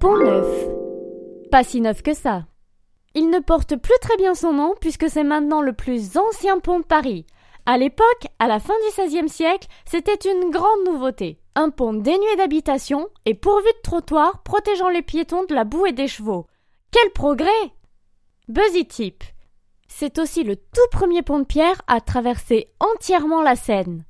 Pont neuf. Pas si neuf que ça. Il ne porte plus très bien son nom puisque c'est maintenant le plus ancien pont de Paris. À l'époque, à la fin du XVIe siècle, c'était une grande nouveauté. Un pont dénué d'habitation et pourvu de trottoirs protégeant les piétons de la boue et des chevaux. Quel progrès Buzzy Tip. C'est aussi le tout premier pont de pierre à traverser entièrement la Seine.